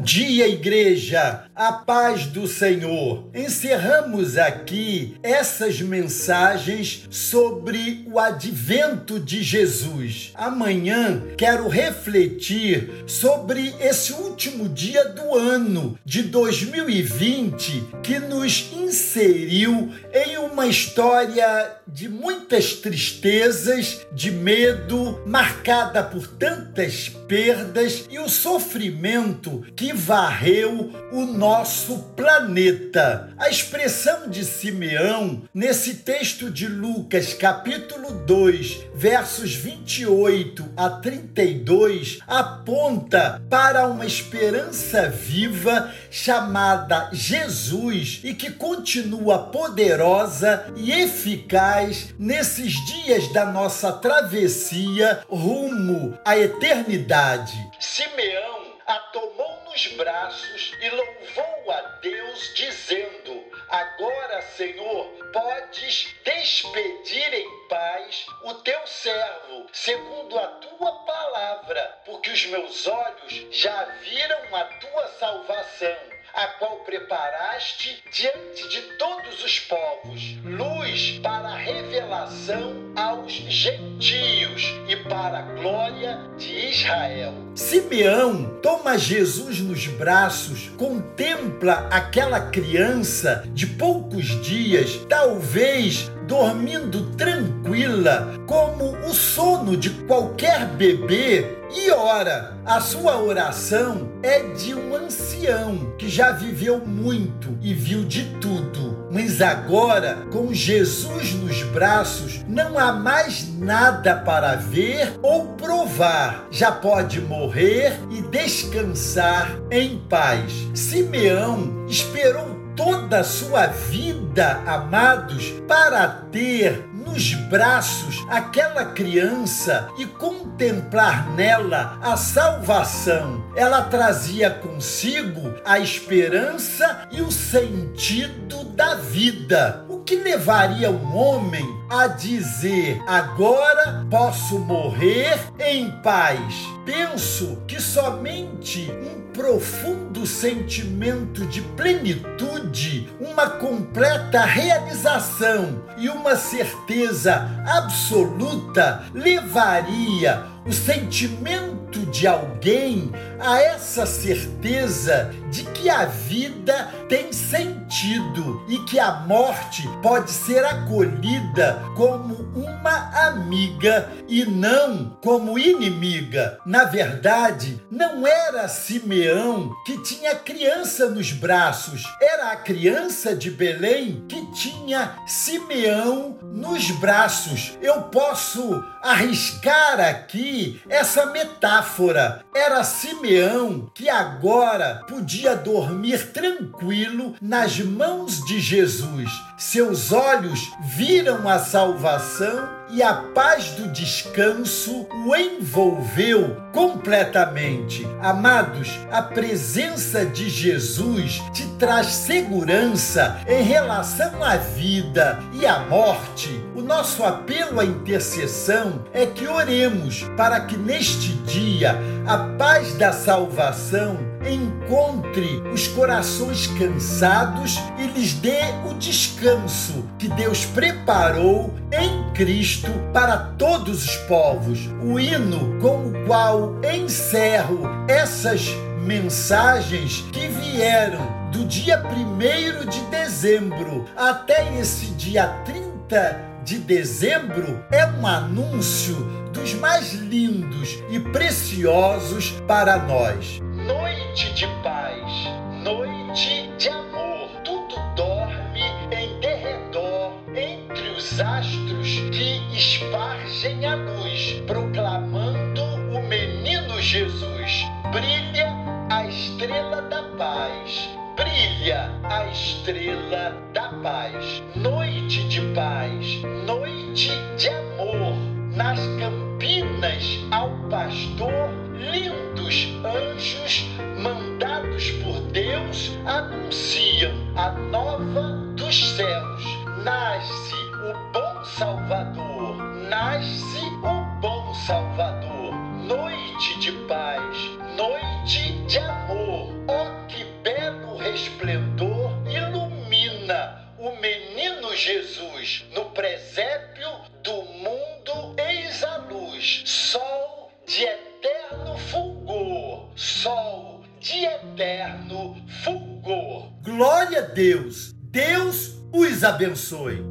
Dia, igreja! A paz do Senhor. Encerramos aqui essas mensagens sobre o advento de Jesus. Amanhã quero refletir sobre esse último dia do ano de 2020 que nos inseriu em uma história de muitas tristezas, de medo, marcada por tantas perdas e o sofrimento que varreu o nosso planeta. A expressão de Simeão, nesse texto de Lucas, capítulo 2, versos 28 a 32, aponta para uma esperança viva chamada Jesus e que continua poderosa e eficaz nesses dias da nossa travessia rumo à eternidade. Simeão a tomou nos braços e louvou a Deus, dizendo: Agora, Senhor, podes despedir em paz o teu servo, segundo a tua palavra, porque os meus olhos já viram a tua salvação a qual preparaste diante de todos os povos, luz para a revelação gentios e para a glória de Israel. Simeão toma Jesus nos braços, contempla aquela criança de poucos dias, talvez dormindo tranquila, como o sono de qualquer bebê e ora, a sua oração é de um ancião que já viveu muito e viu de tudo. Mas agora, com Jesus nos braços, não há mais nada para ver ou provar. Já pode morrer e descansar em paz. Simeão esperou toda a sua vida, amados, para ter nos braços aquela criança e contemplar nela a salvação. Ela trazia consigo a esperança e o sentido da vida. O que levaria um homem a dizer: agora posso morrer em paz? Penso que somente um profundo sentimento de plenitude, uma completa realização e uma certeza absoluta levaria o sentimento de alguém a essa certeza de que a vida tem sentido e que a morte pode ser acolhida como uma amiga e não como inimiga. Na verdade, não era Simeão que tinha criança nos braços, era a criança de Belém que tinha Simeão nos braços. Eu posso arriscar aqui essa metáfora. Era Simeão que agora podia dormir tranquilo nas mãos de Jesus. Seus olhos viram a salvação e a paz do descanso o envolveu completamente. Amados, a presença de Jesus te traz segurança em relação à vida e à morte. O nosso apelo à intercessão é que oremos para que neste dia a paz da salvação encontre os corações cansados e lhes dê o descanso que Deus preparou em Cristo para todos os povos. O hino com o qual encerro essas mensagens que vieram do dia 1 de dezembro até esse dia 30 de dezembro é um anúncio dos mais lindos e preciosos para nós noite de paz, noite de amor. Tudo dorme em derredor, entre os astros que espargem a luz, proclamando o menino Jesus. Brilha a estrela da paz. Brilha a estrela da paz. Noite de paz, noite de amor. Nas campinas ao pastor lindos anjos anunciam a nova dos céus. Nasce o bom Salvador, nasce o bom Salvador. Noite de paz, noite de amor. Oh, que belo resplendor ilumina o menino Jesus no presépio do mundo. Eis a luz, sol de eterno fulgor, sol de eterno fulgor. Glória a Deus! Deus os abençoe.